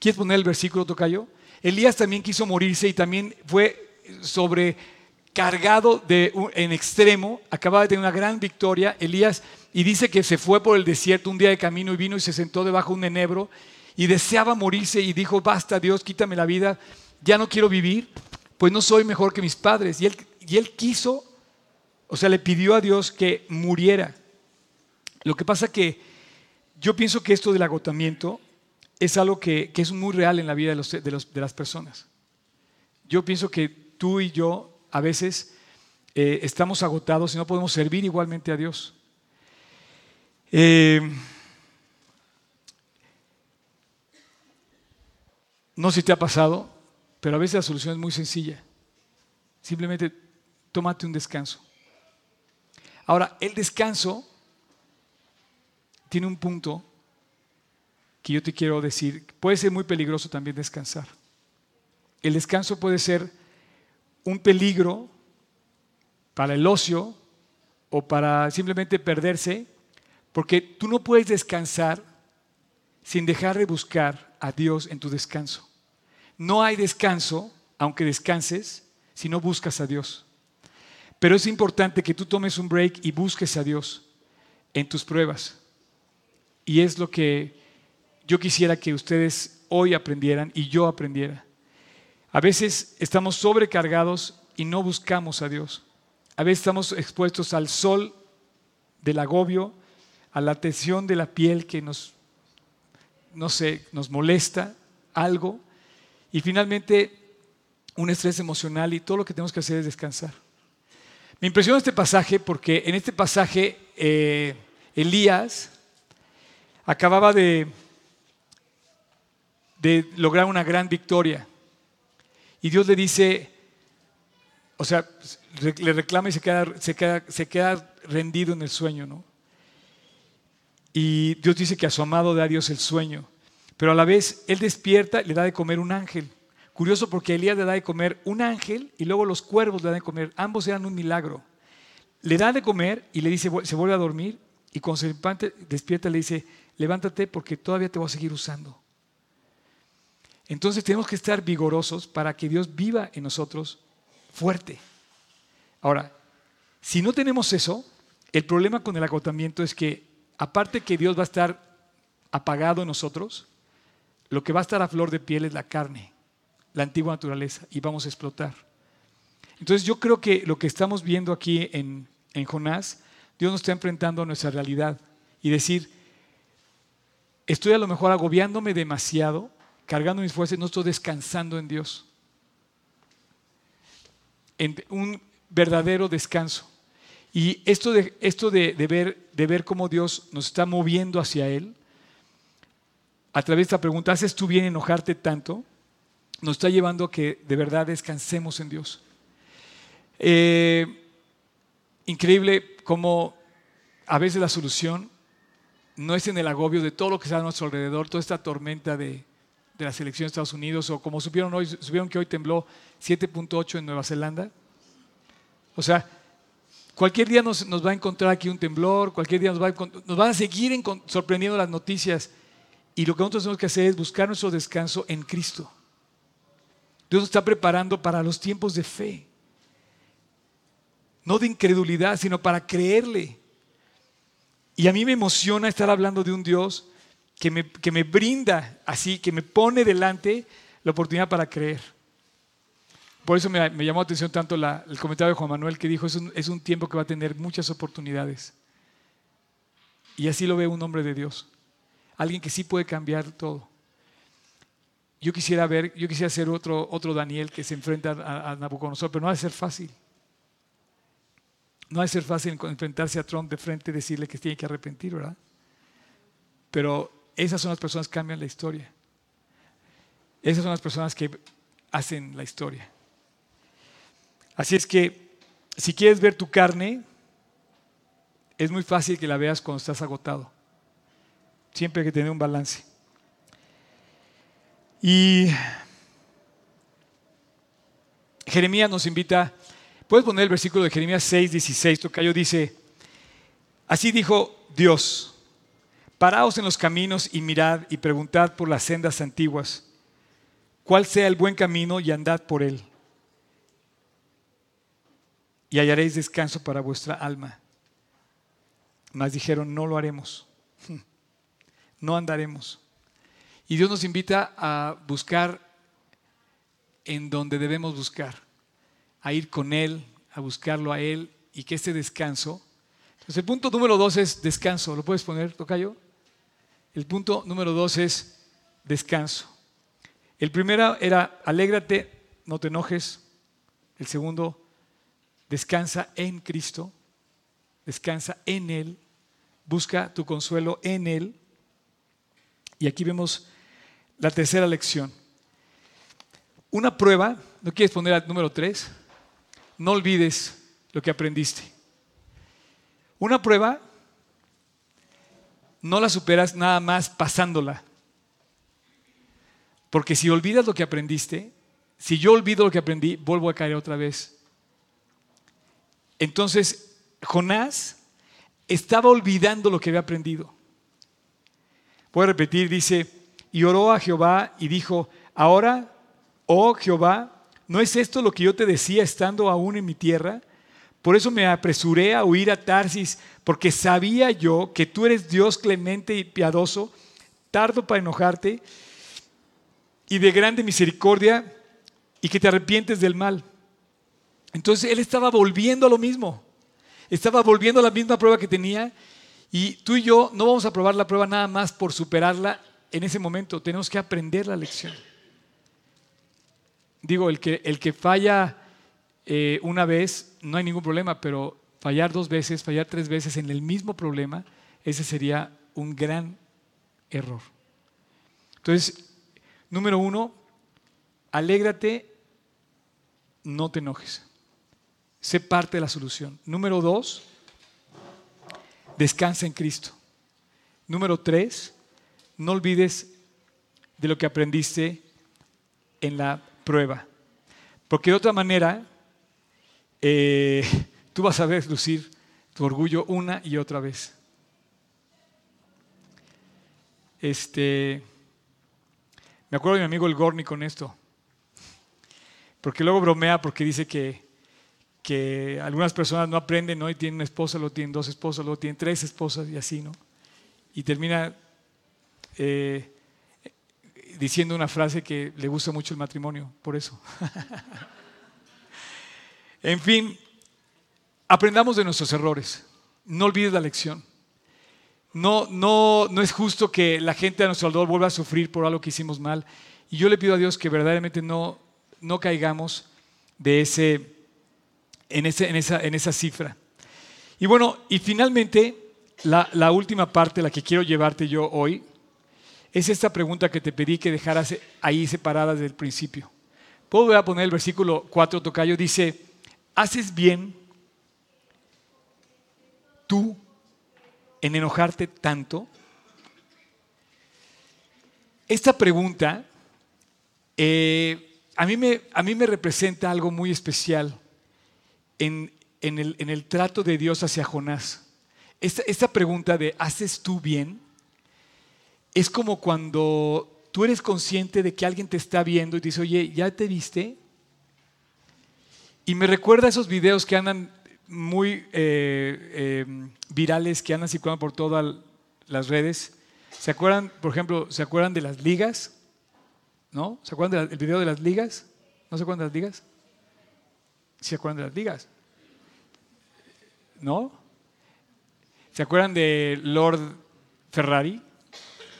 ¿Quieres poner el versículo, Tocayo? Elías también quiso morirse y también fue sobrecargado de, en extremo, acababa de tener una gran victoria, Elías, y dice que se fue por el desierto un día de camino y vino y se sentó debajo de un enebro y deseaba morirse y dijo, basta Dios, quítame la vida, ya no quiero vivir, pues no soy mejor que mis padres. Y él, y él quiso, o sea, le pidió a Dios que muriera. Lo que pasa que yo pienso que esto del agotamiento es algo que, es muy real en la vida de, las personas. Yo pienso que tú y yo a veces eh, estamos agotados y no podemos servir igualmente a Dios. Eh, No sé si te ha pasado, pero a veces la solución es muy sencilla. Simplemente tómate un descanso. Ahora, el descanso tiene un punto que yo te quiero decir. Puede ser muy peligroso también descansar. El descanso puede ser un peligro para el ocio o para simplemente perderse, porque tú no puedes descansar sin dejar de buscar a Dios en tu descanso. No hay descanso, aunque descanses, si no buscas a Dios. Pero es importante que tú tomes un break y busques a Dios en tus pruebas. Y es lo que yo quisiera que ustedes hoy aprendieran y yo aprendiera. A veces estamos sobrecargados y no buscamos a Dios. A veces estamos expuestos al sol del agobio, a la tensión de la piel que nos, no sé, nos molesta algo. Y finalmente, un estrés emocional y todo lo que tenemos que hacer es descansar. Me impresiona este pasaje porque en este pasaje eh, Elías acababa de, de lograr una gran victoria. Y Dios le dice, o sea, le reclama y se queda, se queda, se queda rendido en el sueño, ¿no? Y Dios dice que a su amado da Dios el sueño. Pero a la vez él despierta y le da de comer un ángel. Curioso porque Elías le da de comer un ángel y luego los cuervos le dan de comer. Ambos eran un milagro. Le da de comer y le dice, se vuelve a dormir y cuando se despierta le dice, levántate porque todavía te voy a seguir usando. Entonces tenemos que estar vigorosos para que Dios viva en nosotros fuerte. Ahora, si no tenemos eso, el problema con el agotamiento es que aparte que Dios va a estar apagado en nosotros, lo que va a estar a flor de piel es la carne, la antigua naturaleza, y vamos a explotar. Entonces yo creo que lo que estamos viendo aquí en, en Jonás, Dios nos está enfrentando a nuestra realidad y decir, estoy a lo mejor agobiándome demasiado, cargando mis fuerzas, no estoy descansando en Dios. En un verdadero descanso. Y esto de, esto de, ver, de ver cómo Dios nos está moviendo hacia Él, a través de esta pregunta, ¿haces tú bien enojarte tanto? Nos está llevando a que de verdad descansemos en Dios. Eh, increíble cómo a veces la solución no es en el agobio de todo lo que está a nuestro alrededor, toda esta tormenta de, de la selección de Estados Unidos, o como supieron hoy, supieron que hoy tembló 7.8 en Nueva Zelanda. O sea, cualquier día nos, va a encontrar aquí un temblor, cualquier día nos, va nos van a seguir sorprendiendo las noticias. Y lo que nosotros tenemos que hacer es buscar nuestro descanso en Cristo. Dios nos está preparando para los tiempos de fe. No de incredulidad, sino para creerle. Y a mí me emociona estar hablando de un Dios que me, que me brinda así, que me pone delante la oportunidad para creer. Por eso me, llamó la atención tanto el comentario de Juan Manuel que dijo, es un, es un tiempo que va a tener muchas oportunidades. Y así lo ve un hombre de Dios. Alguien que sí puede cambiar todo. Yo quisiera ver, yo quisiera ser otro, otro Daniel que se enfrenta a, Nabucodonosor, pero no va a ser fácil. No va a ser fácil enfrentarse a Trump de frente y decirle que tiene que arrepentir, ¿verdad? Pero esas son las personas que cambian la historia. Esas son las personas que hacen la historia. Así es que si quieres ver tu carne, es muy fácil que la veas cuando estás agotado. Siempre hay que tener un balance. Y Jeremías nos invita, puedes poner el versículo de Jeremías 6, 16, Tocayo dice, así dijo Dios, paraos en los caminos y mirad y preguntad por las sendas antiguas, cuál sea el buen camino y andad por él y hallaréis descanso para vuestra alma. Mas dijeron, no lo haremos, [LAUGHS] no andaremos. Y Dios nos invita a buscar en donde debemos buscar, a ir con Él, a buscarlo a Él y que este descanso. Entonces el punto número dos es descanso. ¿Lo puedes poner, Tocayo? El punto número dos es descanso. El primero era alégrate, no te enojes. El segundo, Descansa en Cristo, descansa en Él, busca tu consuelo en Él. Y aquí vemos la tercera lección. Una prueba, ¿no quieres poner al número tres? No olvides lo que aprendiste. Una prueba no la superas nada más pasándola. Porque si olvidas lo que aprendiste, si yo olvido lo que aprendí, vuelvo a caer otra vez entonces, Jonás estaba olvidando lo que había aprendido. Voy a repetir, dice, y oró a Jehová y dijo, ahora, oh Jehová, ¿no es esto lo que yo te decía estando aún en mi tierra? Por eso me apresuré a huir a Tarsis, porque sabía yo que tú eres Dios clemente y piadoso, tardo para enojarte y de grande misericordia, y que te arrepientes del mal. Entonces él estaba volviendo a lo mismo. Estaba volviendo a la misma prueba que tenía. Y tú y yo no vamos a probar la prueba nada más por superarla en ese momento. Tenemos que aprender la lección. Digo, el que, el que falla eh, una vez no hay ningún problema, pero fallar dos veces, fallar tres veces en el mismo problema, ese sería un gran error. Entonces, número uno, alégrate, no te enojes. Sé parte de la solución. Número dos, descansa en Cristo. Número tres, no olvides de lo que aprendiste en la prueba. Porque de otra manera, eh, [LAUGHS] tú vas a ver lucir tu orgullo una y otra vez. Este, me acuerdo de mi amigo el Gorni con esto. Porque luego bromea porque dice que que algunas personas no aprenden, ¿no? Y tienen una esposa, luego tienen dos esposas, luego tienen tres esposas y así, ¿no? Y termina eh, diciendo una frase que le gusta mucho el matrimonio, por eso. [LAUGHS] En fin, aprendamos de nuestros errores. No olvides la lección. No, no, no es justo que la gente a nuestro alrededor vuelva a sufrir por algo que hicimos mal. Y yo le pido a Dios que verdaderamente no, no caigamos de ese, en, ese, en, esa, en esa cifra. Y bueno, y finalmente, la, última parte, la que quiero llevarte yo hoy, es esta pregunta que te pedí que dejaras ahí separada desde el principio. Puedo volver a poner el versículo 4, Tocayo, dice, ¿haces bien tú en enojarte tanto? Esta pregunta eh, a, mí me, a, mí me, representa algo muy especial en, en, el, en el, trato de Dios hacia Jonás. Esta, esta pregunta de ¿haces tú bien? Es como cuando tú eres consciente de que alguien te está viendo y te dice, oye, ¿ya te viste? Y me recuerda esos videos que andan muy eh, eh, virales, que andan circulando por todas las redes. ¿Se acuerdan, por ejemplo, se acuerdan de las ligas? ¿No? ¿Se acuerdan del video de las ligas? ¿No se acuerdan de las ligas? ¿Se acuerdan de las ligas? ¿No? ¿Se acuerdan de Lord Ferrari?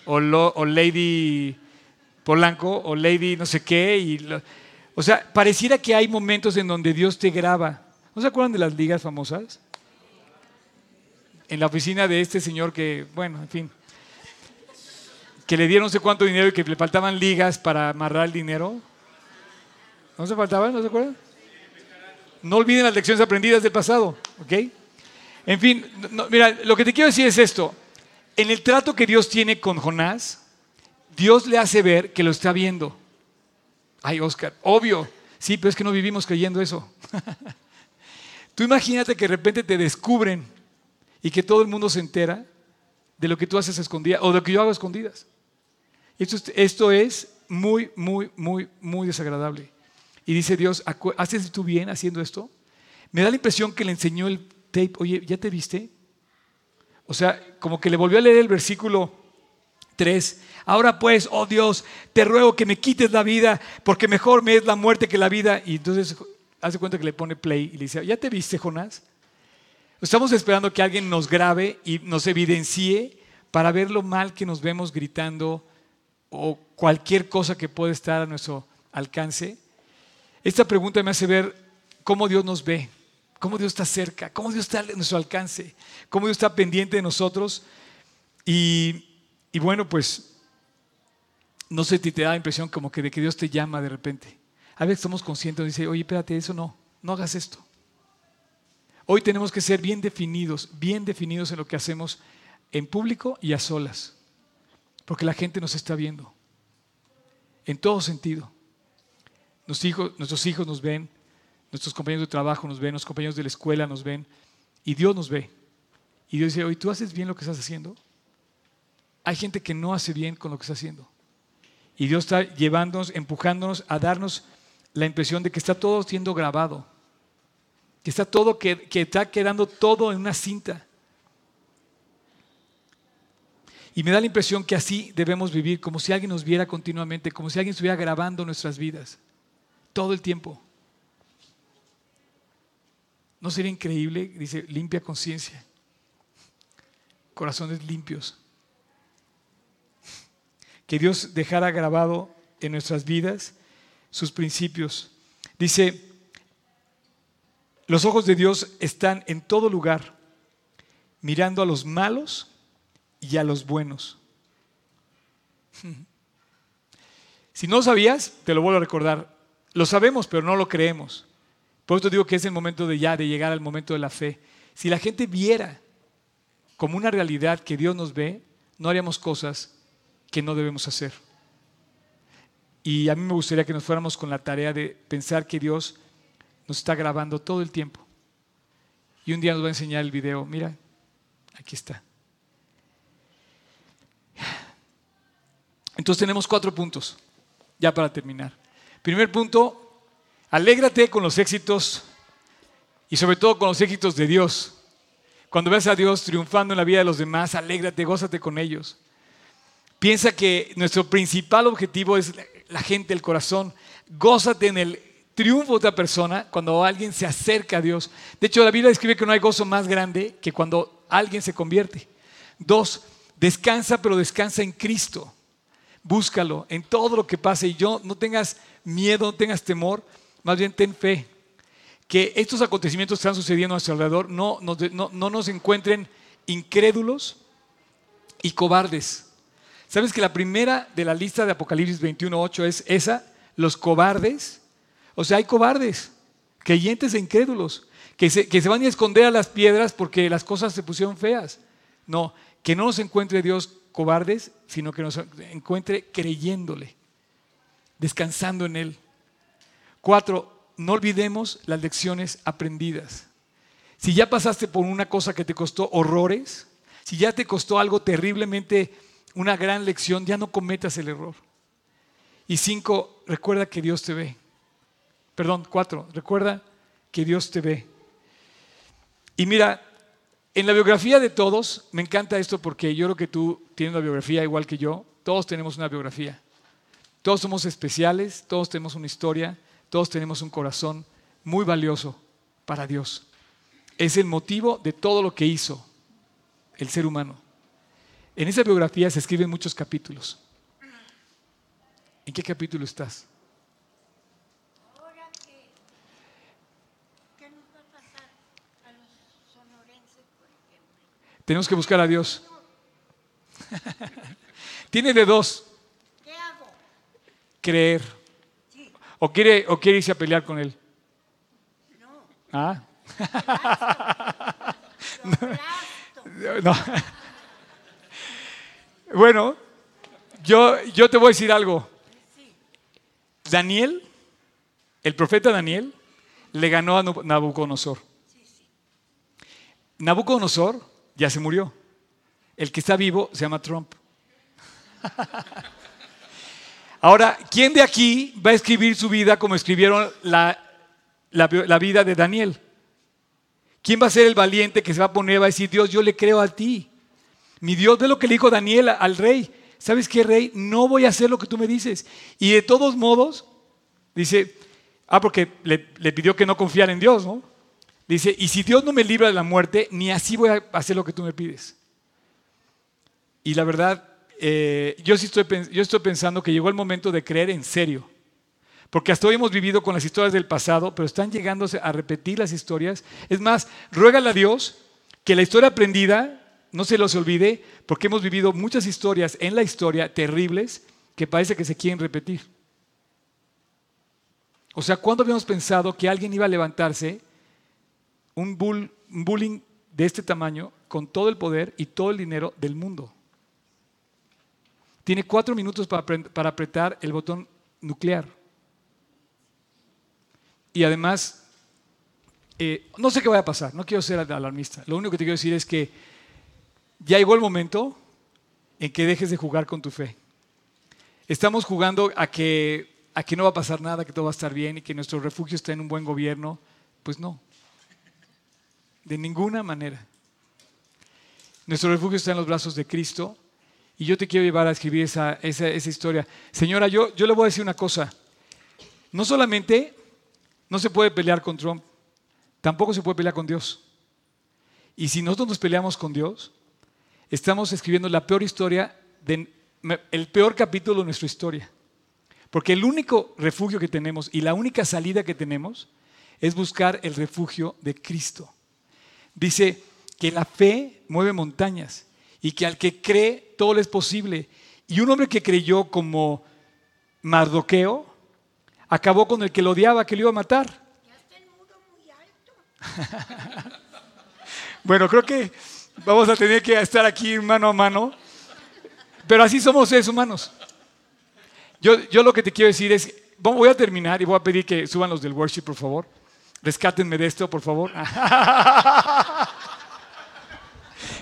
o, Lady Polanco o Lady no sé qué. Y o sea, pareciera que hay momentos en donde Dios te graba. ¿No se acuerdan de las ligas famosas? En la oficina de este señor que, bueno, en fin, que le dieron no sé cuánto dinero y que le faltaban ligas para amarrar el dinero. ¿No se faltaban? ¿No se acuerdan? No olviden las lecciones aprendidas del pasado, ¿ok? En fin, mira, lo que te quiero decir es esto. En el trato que Dios tiene con Jonás, Dios le hace ver que lo está viendo. Ay, Oscar, obvio. Sí, pero es que no vivimos creyendo eso. [LAUGHS] tú imagínate que de repente te descubren y que todo el mundo se entera de lo que tú haces escondidas o de lo que yo hago escondidas. Esto, esto es muy, muy, muy, muy desagradable. Y dice Dios, ¿haces tú bien haciendo esto? Me da la impresión que le enseñó el tape, oye, ¿ya te viste? O sea, como que le volvió a leer el versículo 3. Ahora pues, oh Dios, te ruego que me quites la vida, porque mejor me es la muerte que la vida. Y entonces hace cuenta que le pone play y le dice, ¿ya te viste, Jonás? Estamos esperando que alguien nos grabe y nos evidencie para ver lo mal que nos vemos gritando o cualquier cosa que pueda estar a nuestro alcance. Esta pregunta me hace ver cómo Dios nos ve cómo Dios está cerca, cómo Dios está a nuestro alcance, cómo Dios está pendiente de nosotros. Y, bueno, pues no sé si te da la impresión como que de que Dios te llama de repente. A veces estamos conscientes y dice, oye, espérate, eso no, no hagas esto. Hoy tenemos que ser bien definidos, bien definidos en lo que hacemos en público y a solas, porque la gente nos está viendo, en todo sentido. nuestros hijos nos ven, Nuestros compañeros de trabajo nos ven, los compañeros de la escuela nos ven y Dios nos ve. Y Dios dice, oye, ¿tú haces bien lo que estás haciendo? Hay gente que no hace bien con lo que está haciendo. Y Dios está llevándonos, empujándonos a darnos la impresión de que está todo siendo grabado. Que está todo, que, está quedando todo en una cinta. Y me da la impresión que así debemos vivir, como si alguien nos viera continuamente, como si alguien estuviera grabando nuestras vidas, todo el tiempo. ¿No sería increíble? Dice, limpia conciencia. Corazones limpios. Que Dios dejara grabado en nuestras vidas sus principios. Dice, los ojos de Dios están en todo lugar, mirando a los malos y a los buenos. [LAUGHS] Si no lo sabías, te lo vuelvo a recordar. Lo sabemos, pero no lo creemos. Por eso digo que es el momento de ya, de llegar al momento de la fe. Si la gente viera como una realidad que Dios nos ve, no haríamos cosas que no debemos hacer. Y a mí me gustaría que nos fuéramos con la tarea de pensar que Dios nos está grabando todo el tiempo. Y un día nos va a enseñar el video. Mira, aquí está. Entonces tenemos cuatro puntos, ya para terminar. Primer punto, Alégrate con los éxitos y sobre todo con los éxitos de Dios. Cuando veas a Dios triunfando en la vida de los demás, alégrate, gózate con ellos. Piensa que nuestro principal objetivo es la gente, el corazón. Gózate en el triunfa otra persona cuando alguien se acerca a Dios. De hecho, la Biblia describe que no hay gozo más grande que cuando alguien se convierte. Dos, descansa, pero descansa en Cristo. Búscalo en todo lo que pase y yo no tengas miedo, no tengas temor, más bien ten fe. Que estos acontecimientos que están sucediendo a nuestro alrededor no, no nos encuentren incrédulos y cobardes. ¿Sabes que la primera de la lista de Apocalipsis 21.8 es esa? Los cobardes. O sea, hay cobardes, creyentes e incrédulos, que se, que se van a esconder a las piedras porque las cosas se pusieron feas. No, que no nos encuentre Dios cobardes, sino que nos encuentre creyéndole, descansando en Él. Cuatro, no olvidemos las lecciones aprendidas. Si ya pasaste por una cosa que te costó horrores, si ya te costó algo terriblemente, una gran lección, ya no cometas el error. Y cinco, recuerda que Dios te ve. Perdón, cuatro, recuerda que Dios te ve. Y mira, en la biografía de todos, me encanta esto porque yo creo que tú tienes una biografía igual que yo, todos tenemos una biografía. Todos somos especiales, todos tenemos una historia, todos tenemos un corazón muy valioso para Dios. Es el motivo de todo lo que hizo el ser humano. En esa biografía se escriben muchos capítulos. ¿En qué capítulo estás? Tenemos que buscar a Dios. [LAUGHS] Tiene de dos. ¿Qué hago? Creer. O, quiere, ¿O quiere irse a pelear con Él? No. ¿Ah? [LAUGHS] No. Bueno, yo, yo te voy a decir algo. Daniel, el profeta Daniel, le ganó a Nabucodonosor. Nabucodonosor ya se murió. El que está vivo se llama Trump. [LAUGHS] Ahora, ¿quién de aquí va a escribir su vida como escribieron la, la, vida de Daniel? ¿Quién va a ser el valiente que se va a poner, va a decir, Dios, yo le creo a ti? Mi Dios, ve lo que le dijo Daniel al rey. ¿Sabes qué, rey? No voy a hacer lo que tú me dices. Y de todos modos, dice, ah, porque le, pidió que no confiara en Dios, ¿no? Dice, y si Dios no me libra de la muerte, ni así voy a hacer lo que tú me pides. Y la verdad, eh, yo sí estoy, yo estoy pensando que llegó el momento de creer en serio. Porque hasta hoy hemos vivido con las historias del pasado, pero están llegándose a repetir las historias. Es más, ruégale a Dios que la historia aprendida no se los olvide, porque hemos vivido muchas historias en la historia terribles que parece que se quieren repetir. O sea, ¿cuándo habíamos pensado que alguien iba a levantarse un, bullying de este tamaño con todo el poder y todo el dinero del mundo. Tiene cuatro minutos para, apretar el botón nuclear. Y además, eh, no sé qué vaya a pasar, no quiero ser alarmista. Lo único que te quiero decir es que ya llegó el momento en que dejes de jugar con tu fe. Estamos jugando a que, a que no va a pasar nada, que todo va a estar bien y que nuestro refugio está en un buen gobierno. Pues no. De ninguna manera. Nuestro refugio está en los brazos de Cristo y yo te quiero llevar a escribir esa, esa, historia. Señora, yo, yo le voy a decir una cosa. No solamente no se puede pelear con Trump, tampoco se puede pelear con Dios. Y si nosotros nos peleamos con Dios, estamos escribiendo la peor historia, el peor capítulo de nuestra historia. Porque el único refugio que tenemos y la única salida que tenemos es buscar el refugio de Cristo. Dice que la fe mueve montañas y que al que cree todo le es posible. Y un hombre que creyó como Mardoqueo acabó con el que lo odiaba, que lo iba a matar. Ya está el muro muy alto. [LAUGHS] bueno, creo que vamos a tener que estar aquí mano a mano. Pero así somos seres humanos. Yo, yo lo que te quiero decir es, voy a terminar y voy a pedir que suban los del worship, por favor. Rescátenme de esto, por favor. [LAUGHS]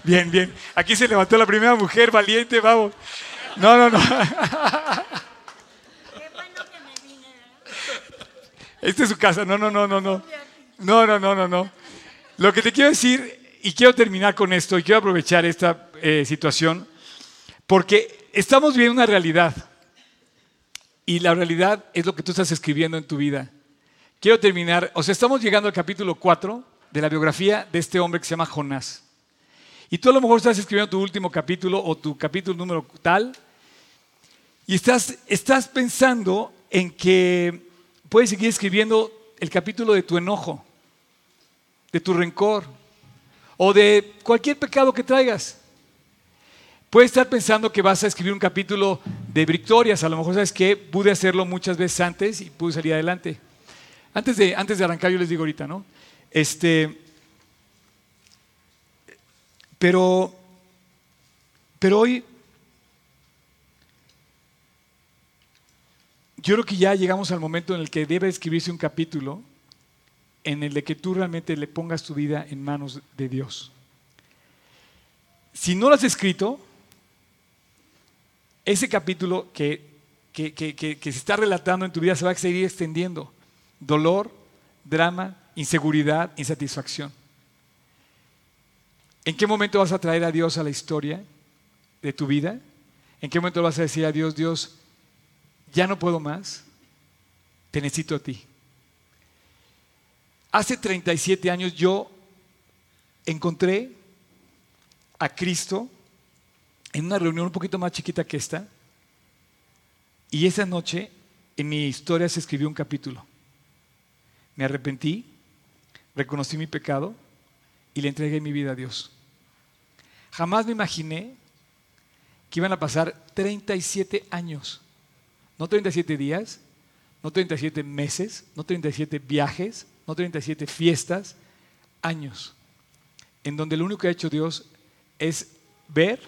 Bien, bien. Aquí se levantó la primera mujer valiente, vamos. No, no, no. Esta es su casa. No, no, no, no, no. No, no, no, no, no. Lo que te quiero decir, y quiero terminar con esto, y quiero aprovechar esta eh, situación, porque estamos viviendo una realidad. Y la realidad es lo que tú estás escribiendo en tu vida. quiero terminar, o sea, estamos llegando al capítulo 4 de la biografía de este hombre que se llama Jonás. Y tú a lo mejor estás escribiendo tu último capítulo o tu capítulo número tal, y estás, estás pensando en que puedes seguir escribiendo el capítulo de tu enojo, de tu rencor o de cualquier pecado que traigas. Puedes estar pensando que vas a escribir un capítulo de victorias. A lo mejor sabes que pude hacerlo muchas veces antes y pude salir adelante. Antes de, antes de arrancar, yo les digo ahorita, ¿no? Este, pero, pero hoy, yo creo que ya llegamos al momento en el que debe escribirse un capítulo en el de que tú realmente le pongas tu vida en manos de Dios. Si no lo has escrito, ese capítulo que, que, se está relatando en tu vida se va a seguir extendiendo. Dolor, drama, inseguridad, insatisfacción. ¿En qué momento vas a traer a Dios a la historia de tu vida? ¿En qué momento vas a decir a Dios, Dios, ya no puedo más, te necesito a ti? Hace 37 años yo encontré a Cristo en una reunión un poquito más chiquita que esta, y esa noche en mi historia se escribió un capítulo. Me arrepentí, reconocí mi pecado y le entregué mi vida a Dios. Jamás me imaginé que iban a pasar 37 años, no 37 días, no 37 meses, no 37 viajes, no 37 fiestas, años, en donde lo único que ha hecho Dios es ver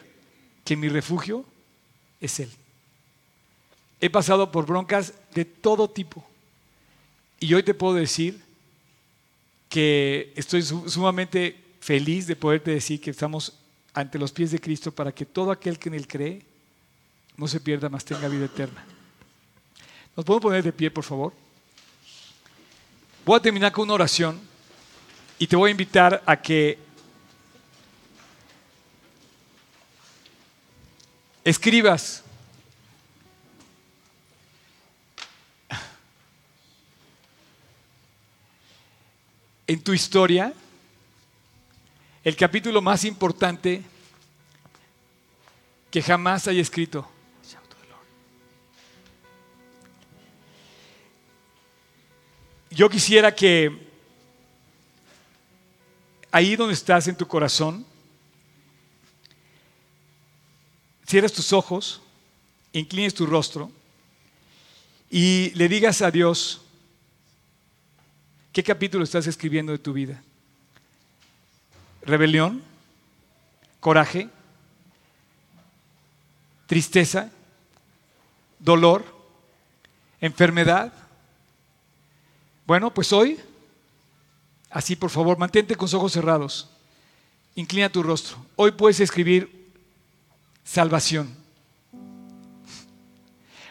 que mi refugio es Él. He pasado por broncas de todo tipo y hoy te puedo decir que estoy sumamente feliz de poderte decir que estamos ante los pies de Cristo para que todo aquel que en Él cree no se pierda, más tenga vida eterna. ¿Nos podemos poner de pie, por favor? Voy a terminar con una oración y te voy a invitar a que escribas en tu historia el capítulo más importante que jamás haya escrito. Yo quisiera que ahí donde estás en tu corazón, cierres tus ojos, inclines tu rostro y le digas a Dios qué capítulo estás escribiendo de tu vida. Rebelión, coraje, tristeza, dolor, enfermedad, bueno, pues hoy, así por favor, mantente con los ojos cerrados. Inclina tu rostro. Hoy puedes escribir salvación.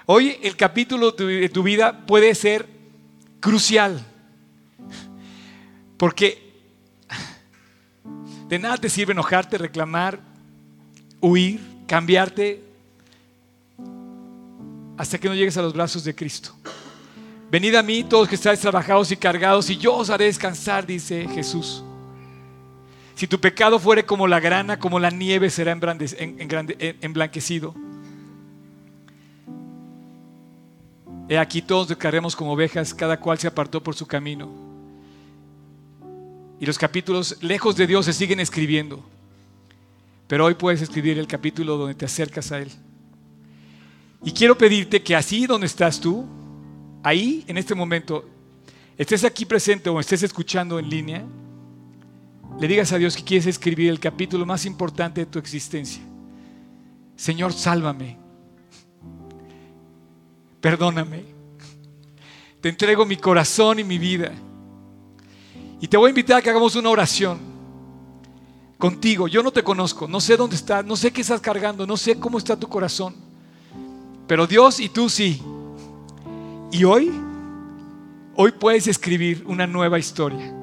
Hoy el capítulo de tu vida puede ser crucial. Porque de nada te sirve enojarte, reclamar, huir, cambiarte, hasta que no llegues a los brazos de Cristo. Venid a mí todos que estáis trabajados y cargados y yo os haré descansar, dice Jesús. Si tu pecado fuere como la grana, como la nieve será emblanquecido. He aquí todos descarremos como ovejas, cada cual se apartó por su camino. Y los capítulos lejos de Dios se siguen escribiendo. Pero hoy puedes escribir el capítulo donde te acercas a Él. Y quiero pedirte que así donde estás tú, ahí, en este momento, estés aquí presente o estés escuchando en línea, le digas a Dios que quieres escribir el capítulo más importante de tu existencia. Señor, sálvame. Perdóname. Te entrego mi corazón y mi vida. Y te voy a invitar a que hagamos una oración contigo. Yo no te conozco, no sé dónde estás, no sé qué estás cargando, no sé cómo está tu corazón. Pero Dios y tú sí. Y hoy, hoy puedes escribir una nueva historia.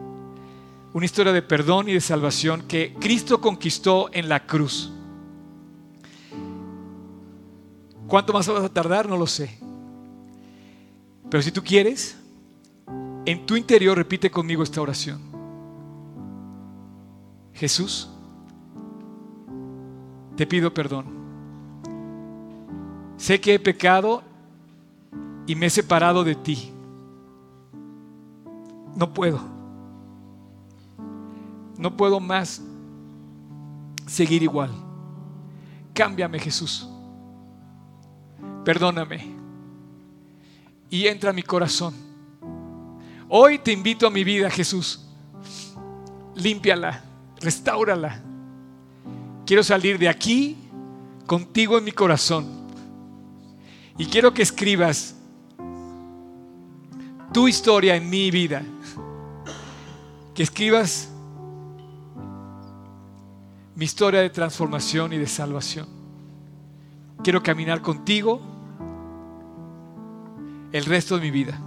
Una historia de perdón y de salvación que Cristo conquistó en la cruz. ¿Cuánto más vas a tardar? No lo sé. Pero si tú quieres, En tu interior repite conmigo esta oración. Jesús, te pido perdón. Sé que he pecado y me he separado de ti. No puedo. No puedo más seguir igual. Cámbiame, Jesús. Perdóname. Y entra a mi corazón. Hoy te invito a mi vida, Jesús. Límpiala, restáurala. Quiero salir de aquí contigo en mi corazón. Y quiero que escribas tu historia en mi vida. Que escribas mi historia de transformación y de salvación. Quiero caminar contigo el resto de mi vida.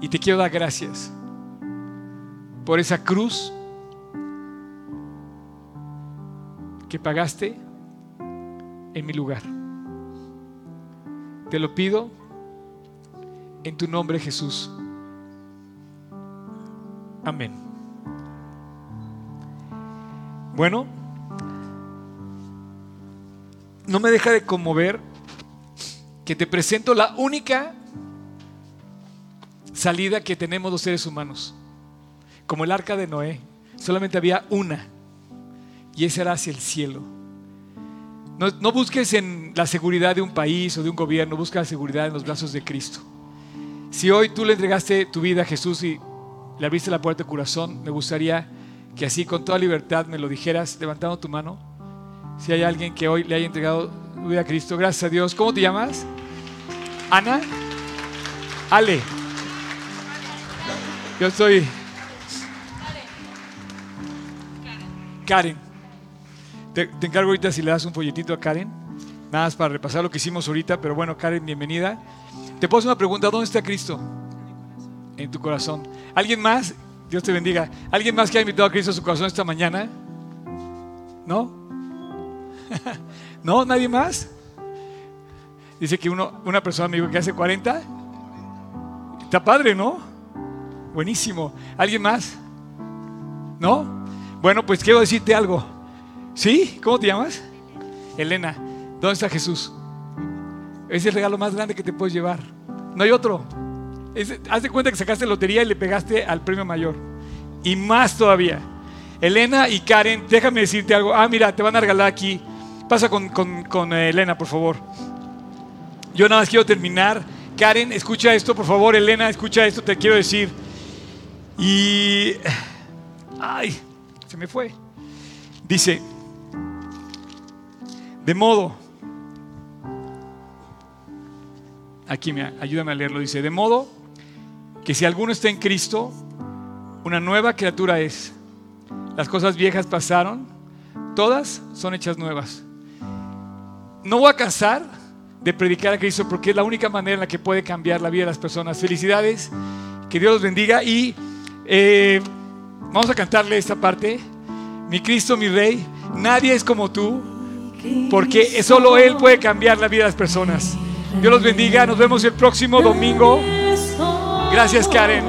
Y te quiero dar gracias por esa cruz que pagaste en mi lugar. Te lo pido en tu nombre Jesús. Amén. Bueno, no me deja de conmover que te presento la única salida que tenemos los seres humanos. Como el arca de Noé, solamente había una, y esa era hacia el cielo. No, no, busques en la seguridad de un país o de un gobierno, busca la seguridad en los brazos de Cristo. Si hoy tú le entregaste tu vida a Jesús y le abriste la puerta de corazón, me gustaría que así con toda libertad me lo dijeras levantando tu mano. Si hay alguien que hoy le haya entregado su vida a Cristo, gracias a Dios. ¿Cómo te llamas? Ana. Ale. Yo soy Karen. Te, te, encargo ahorita si le das un folletito a Karen, nada más para repasar lo que hicimos ahorita, pero bueno, Karen, bienvenida. Te puedo hacer una pregunta, ¿dónde está Cristo? En tu corazón. ¿Alguien más? Dios te bendiga. ¿Alguien más que ha invitado a Cristo a su corazón esta mañana? ¿No? [LAUGHS] ¿No? ¿Nadie más? Dice que uno, una persona me dijo que hace 40. Está padre, ¿no? Buenísimo. ¿Alguien más? ¿No? Bueno, pues quiero decirte algo. ¿Sí? ¿Cómo te llamas? Elena. ¿Dónde está Jesús? Es el regalo más grande que te puedes llevar. No hay otro. Haz de cuenta que sacaste lotería y le pegaste al premio mayor. Y más todavía. Elena y Karen, déjame decirte algo. Ah, mira, te van a regalar aquí. Pasa con, con, con Elena, por favor. Yo nada más quiero terminar. Karen, escucha esto, por favor. Elena, escucha esto, te quiero decir. Y... Ay, se me fue. Dice, de modo, aquí me, ayúdame a leerlo, dice, de modo que si alguno está en Cristo, una nueva criatura es. Las cosas viejas pasaron, todas son hechas nuevas. No voy a cansar de predicar a Cristo porque es la única manera en la que puede cambiar la vida de las personas. Felicidades, que Dios los bendiga y eh, vamos a cantarle esta parte. Mi Cristo, mi Rey, nadie es como tú, porque solo Él puede cambiar la vida de las personas. Dios los bendiga. Nos vemos el próximo domingo. Gracias, Karen.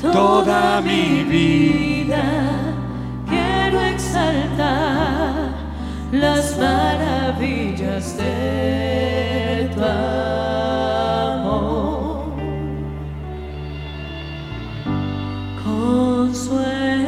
Toda mi vida quiero exaltar las maravillas de tu amor. Consuelo.